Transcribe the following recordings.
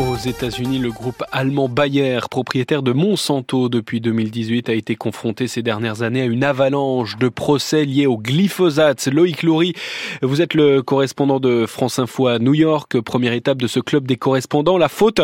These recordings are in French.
Aux États-Unis, le groupe allemand Bayer, propriétaire de Monsanto depuis 2018, a été confronté ces dernières années à une avalanche de procès liés au glyphosate. Loïc Loury, vous êtes le correspondant de France Info à New York, première étape de ce club des correspondants. La faute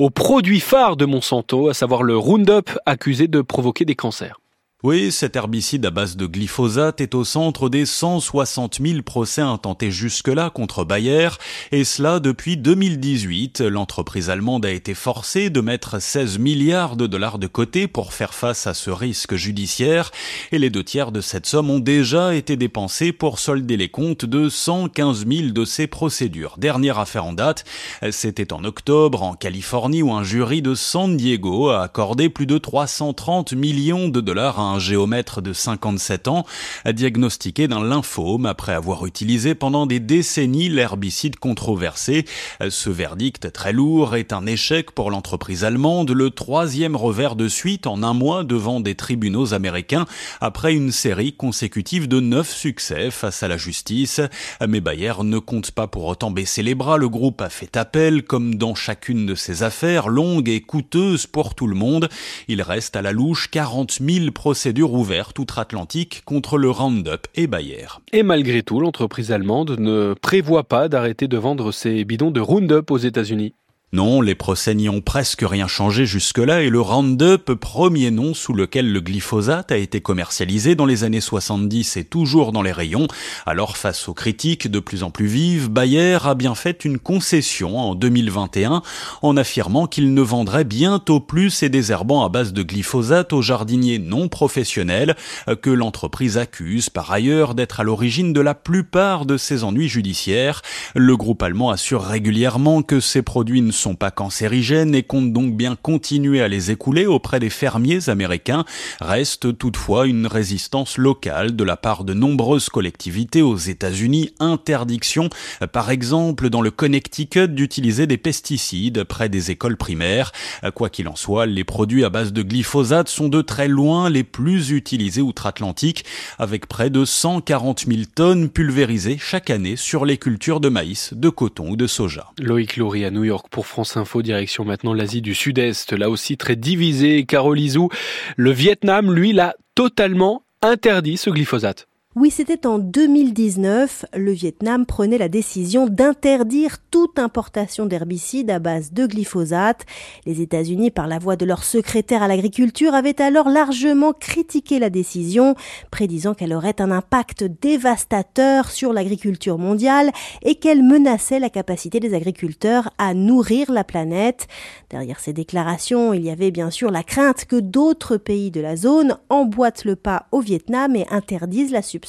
au produit phare de Monsanto, à savoir le Roundup, accusé de provoquer des cancers. Oui, cet herbicide à base de glyphosate est au centre des 160 000 procès intentés jusque-là contre Bayer, et cela depuis 2018. L'entreprise allemande a été forcée de mettre 16 milliards de dollars de côté pour faire face à ce risque judiciaire, et les deux tiers de cette somme ont déjà été dépensés pour solder les comptes de 115 000 de ces procédures. Dernière affaire en date, c'était en octobre en Californie où un jury de San Diego a accordé plus de 330 millions de dollars un géomètre de 57 ans, a diagnostiqué d'un lymphome après avoir utilisé pendant des décennies l'herbicide controversé. Ce verdict très lourd est un échec pour l'entreprise allemande, le troisième revers de suite en un mois devant des tribunaux américains après une série consécutive de neuf succès face à la justice. Mais Bayer ne compte pas pour autant baisser les bras. Le groupe a fait appel, comme dans chacune de ses affaires, longues et coûteuses pour tout le monde. Il reste à la louche 40 000 procès procédure ouverte outre-Atlantique contre le Roundup et Bayer. Et malgré tout, l'entreprise allemande ne prévoit pas d'arrêter de vendre ses bidons de Roundup aux États-Unis. Non, les procès n'y ont presque rien changé jusque-là et le Roundup, premier nom sous lequel le glyphosate a été commercialisé dans les années 70 est toujours dans les rayons. Alors face aux critiques de plus en plus vives, Bayer a bien fait une concession en 2021 en affirmant qu'il ne vendrait bientôt plus ses désherbants à base de glyphosate aux jardiniers non professionnels que l'entreprise accuse par ailleurs d'être à l'origine de la plupart de ses ennuis judiciaires. Le groupe allemand assure régulièrement que ces produits ne sont pas cancérigènes et comptent donc bien continuer à les écouler auprès des fermiers américains. Reste toutefois une résistance locale de la part de nombreuses collectivités aux États-Unis. Interdiction, par exemple, dans le Connecticut d'utiliser des pesticides près des écoles primaires. Quoi qu'il en soit, les produits à base de glyphosate sont de très loin les plus utilisés outre-Atlantique, avec près de 140 000 tonnes pulvérisées chaque année sur les cultures de maïs, de coton ou de soja. Loïc Laurie à New York pour France Info, direction maintenant l'Asie du Sud-Est, là aussi très divisée. Carole Izou, le Vietnam, lui, l'a totalement interdit ce glyphosate. Oui, c'était en 2019. Le Vietnam prenait la décision d'interdire toute importation d'herbicides à base de glyphosate. Les États-Unis, par la voix de leur secrétaire à l'agriculture, avaient alors largement critiqué la décision, prédisant qu'elle aurait un impact dévastateur sur l'agriculture mondiale et qu'elle menaçait la capacité des agriculteurs à nourrir la planète. Derrière ces déclarations, il y avait bien sûr la crainte que d'autres pays de la zone emboîtent le pas au Vietnam et interdisent la substance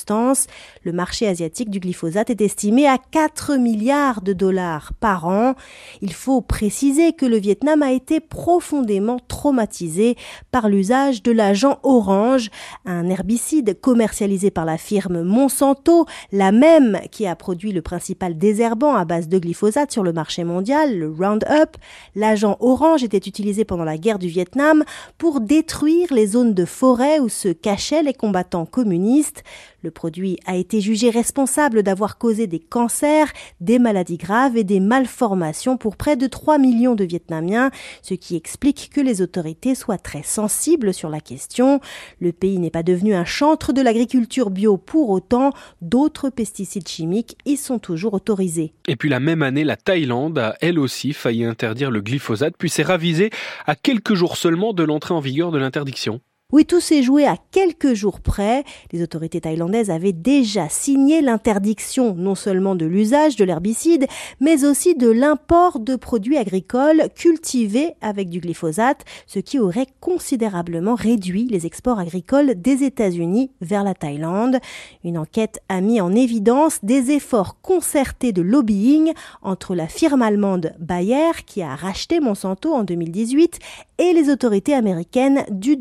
le marché asiatique du glyphosate est estimé à 4 milliards de dollars par an. Il faut préciser que le Vietnam a été profondément traumatisé par l'usage de l'agent orange, un herbicide commercialisé par la firme Monsanto, la même qui a produit le principal désherbant à base de glyphosate sur le marché mondial, le Roundup. L'agent orange était utilisé pendant la guerre du Vietnam pour détruire les zones de forêt où se cachaient les combattants communistes. Le produit a été jugé responsable d'avoir causé des cancers, des maladies graves et des malformations pour près de 3 millions de Vietnamiens, ce qui explique que les autorités soient très sensibles sur la question. Le pays n'est pas devenu un chantre de l'agriculture bio pour autant, d'autres pesticides chimiques y sont toujours autorisés. Et puis la même année, la Thaïlande a elle aussi failli interdire le glyphosate, puis s'est ravisée à quelques jours seulement de l'entrée en vigueur de l'interdiction. Oui, tout s'est joué à quelques jours près. Les autorités thaïlandaises avaient déjà signé l'interdiction non seulement de l'usage de l'herbicide, mais aussi de l'import de produits agricoles cultivés avec du glyphosate, ce qui aurait considérablement réduit les exports agricoles des États-Unis vers la Thaïlande. Une enquête a mis en évidence des efforts concertés de lobbying entre la firme allemande Bayer, qui a racheté Monsanto en 2018, et les autorités américaines du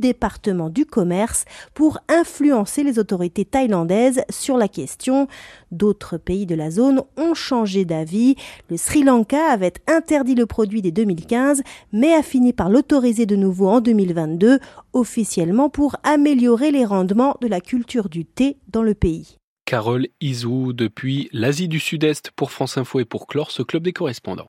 du commerce pour influencer les autorités thaïlandaises sur la question. D'autres pays de la zone ont changé d'avis. Le Sri Lanka avait interdit le produit dès 2015, mais a fini par l'autoriser de nouveau en 2022, officiellement pour améliorer les rendements de la culture du thé dans le pays. Carole Izou depuis l'Asie du Sud-Est pour France Info et pour Clore, ce club des correspondants.